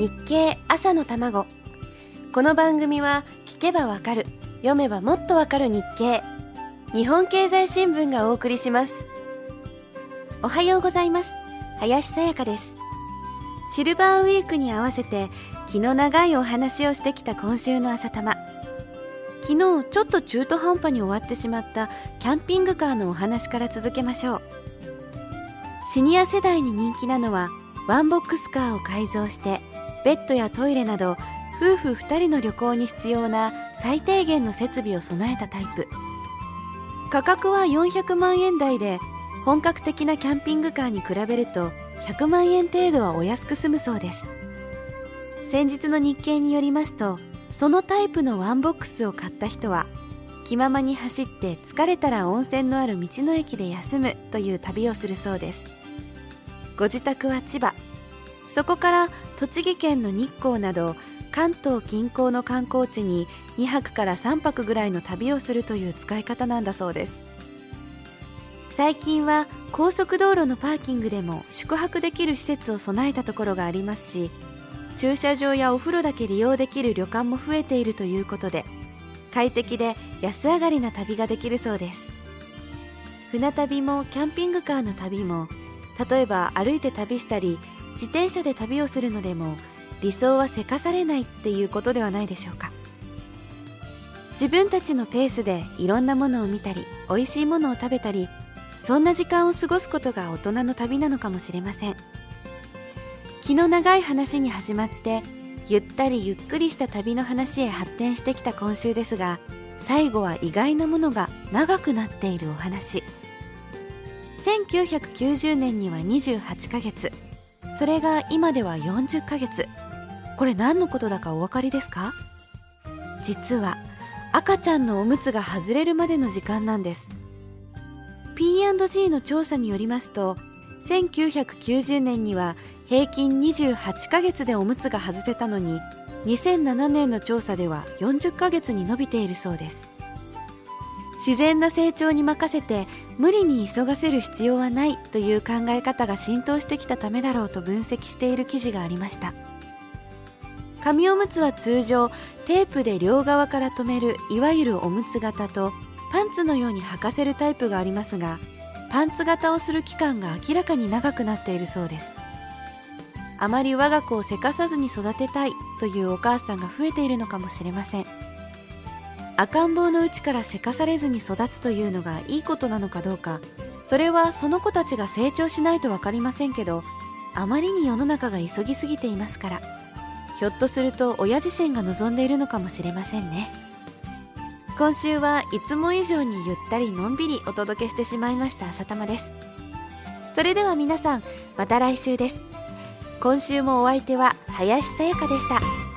日経朝の卵。この番組は聞けばわかる読めばもっとわかる日経。日本経済新聞がお送りします。おはようございます。林さやかです。シルバーウィークに合わせて気の長いお話をしてきた今週の朝玉。昨日ちょっと中途半端に終わってしまったキャンピングカーのお話から続けましょう。シニア世代に人気なのはワンボックスカーを改造してベッドやトイレなど夫婦2人の旅行に必要な最低限の設備を備えたタイプ。価格は400万円台で本格的なキャンピングカーに比べると100万円程度はお安く済むそうです。先日の日経によりますとそのタイプのワンボックスを買った人は気ままに走って疲れたら温泉のある道の駅で休むという旅をするそうです。ご自宅は千葉。そこから栃木県の日光など関東近郊の観光地に2泊から3泊ぐらいの旅をするという使い方なんだそうです。最近は高速道路のパーキングでも宿泊できる施設を備えたところがありますし駐車場やお風呂だけ利用できる旅館も増えているということで快適で安上がりな旅ができるそうです。船旅もキャンピングカーの旅も例えば歩いて旅したり自転車で旅をするのでも理想はせかされないっていうことではないでしょうか。自分たちのペースでいろんなものを見たり美味しいものを食べたりそんな時間を過ごすことが大人の旅なのかもしれません。気の長い話に始まってゆったりゆっくりした旅の話へ発展してきた今週ですが最後は意外なものが長くなっているお話。1990年には28ヶ月。それが今では40ヶ月。これ何のことだかお分かりですか？実は赤ちゃんのおむつが外れるまでの時間なんです。P&G の調査によりますと1990年には平均28ヶ月でおむつが外せたのに2007年の調査では40ヶ月に伸びているそうです。自然な成長に任せて無理に急がせる必要はないという考え方が浸透してきたためだろうと分析している記事がありました。紙おむつは通常テープで両側から留めるいわゆるおむつ型とパンツのように履かせるタイプがありますがパンツ型をする期間が明らかに長くなっているそうです。あまり我が子をせかさずに育てたいというお母さんが増えているのかもしれません。赤ん坊のうちからせかされずに育つというのがいいことなのかどうか。それはその子たちが成長しないと分かりませんけどあまりに世の中が急ぎすぎていますから。ひょっとすると親自身が望んでいるのかもしれませんね。今週はいつも以上にゆったりのんびりお届けしてしまいました朝玉です。それでは皆さんまた来週です。今週もお相手は林さやかでした。